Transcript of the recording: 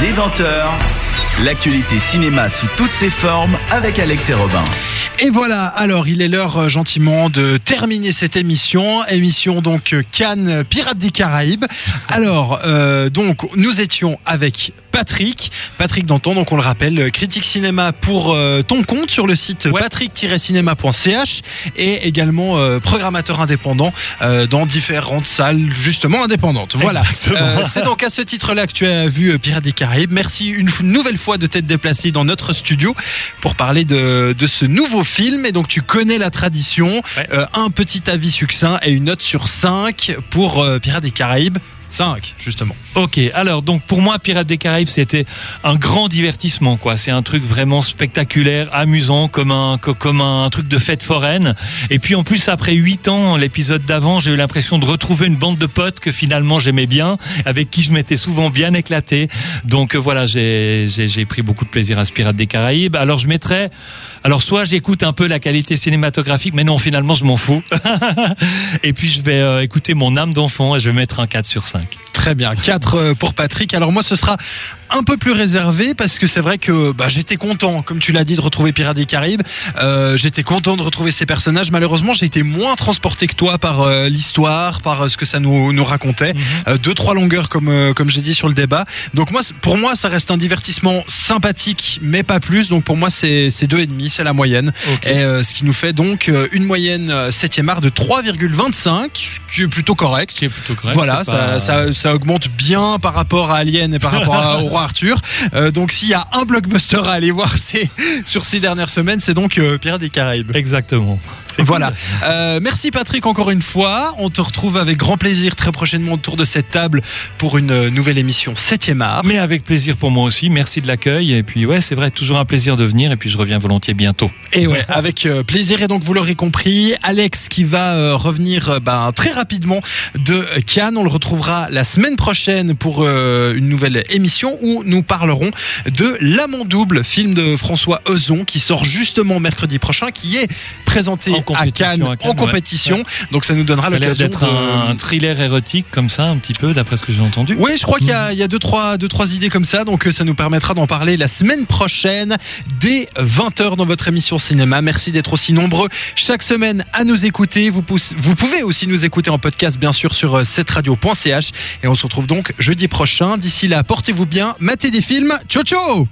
Dès 20h, l'actualité cinéma sous toutes ses formes avec Alex et Robin. Et voilà, alors il est l'heure euh, gentiment de terminer cette émission, émission donc euh, Cannes Pirates des Caraïbes. Alors euh, donc nous étions avec Patrick, Patrick Danton, donc on le rappelle, euh, critique cinéma pour euh, ton compte sur le site Ouais. patrick-cinéma.ch et également euh, programmateur indépendant euh, dans différentes salles justement indépendantes. Voilà. Euh, C'est donc à ce titre-là que tu as vu euh, Pirates des Caraïbes. Merci une nouvelle fois de t'être déplacé dans notre studio pour parler de, de ce nouveau film. Et donc tu connais la tradition. Ouais. Euh, un petit avis succinct et une note sur 5 pour euh, Pirates des Caraïbes. 5 justement. Ok, alors donc pour moi, Pirates des Caraïbes, c'était un grand divertissement, quoi. C'est un truc vraiment spectaculaire, amusant, comme un co- comme un truc de fête foraine. Et puis en plus, après huit ans, l'épisode d'avant, j'ai eu l'impression de retrouver une bande de potes que finalement j'aimais bien, avec qui je m'étais souvent bien éclaté. Donc euh, voilà, j'ai pris beaucoup de plaisir à ce Pirates des Caraïbes. Alors je mettrais, alors soit j'écoute un peu la qualité cinématographique, mais non, finalement je m'en fous. et puis je vais euh, écouter mon âme d'enfant et je vais mettre un 4 sur 5. Très bien, 4 pour Patrick. Alors moi ce sera un peu plus réservé parce que c'est vrai que bah, j'étais content, comme tu l'as dit, de retrouver Pirates des Caraïbes. Euh, j'étais content de retrouver ces personnages. Malheureusement, j'ai été moins transporté que toi par euh, l'histoire, par euh, ce que ça nous, nous racontait. Euh, deux trois longueurs comme euh, comme j'ai dit sur le débat. Donc moi, pour moi, ça reste un divertissement sympathique, mais pas plus. Donc pour moi, c'est c'est deux et demi, c'est la moyenne. Et euh, ce qui nous fait donc une moyenne euh, septième art de 3,25, ce qui est plutôt correct. C'est plutôt correct. Voilà, c'est ça, pas- ça, ça augmente bien par rapport à Alien et par rapport à- au roi Arthur. Euh, donc s'il y a un blockbuster à aller voir sur ces dernières semaines, c'est donc euh, Pirates des Caraïbes. Exactement. Voilà. Euh, merci Patrick encore une fois. On te retrouve avec grand plaisir très prochainement autour de cette table pour une euh, nouvelle émission 7e art. Mais avec plaisir pour moi aussi. Merci de l'accueil. Et puis, ouais, c'est vrai, toujours un plaisir de venir. Et puis, je reviens volontiers bientôt. Et ouais, avec euh, plaisir. Et donc, vous l'aurez compris, Alex qui va euh, revenir ben, très rapidement de Cannes. On le retrouvera la semaine prochaine pour euh, une nouvelle émission où nous parlerons de L'Amant Double, film de François Ozon qui sort justement mercredi prochain, qui est présenté En à compétition Cannes, à Cannes, en compétition. Donc, ça nous donnera l'occasion d'être de... un thriller érotique comme ça, un petit peu, d'après ce que j'ai entendu. Oui, je crois qu'il y a, y a deux, trois, deux, trois idées comme ça, donc euh, ça nous permettra d'en parler la semaine prochaine, dès 20h dans votre émission cinéma. Merci d'être aussi nombreux chaque semaine à nous écouter. Vous, vous pouvez aussi nous écouter en podcast, bien sûr, sur euh, cetteradio.ch. Et on se retrouve donc jeudi prochain. D'ici là, portez-vous bien, matez des films. Ciao, ciao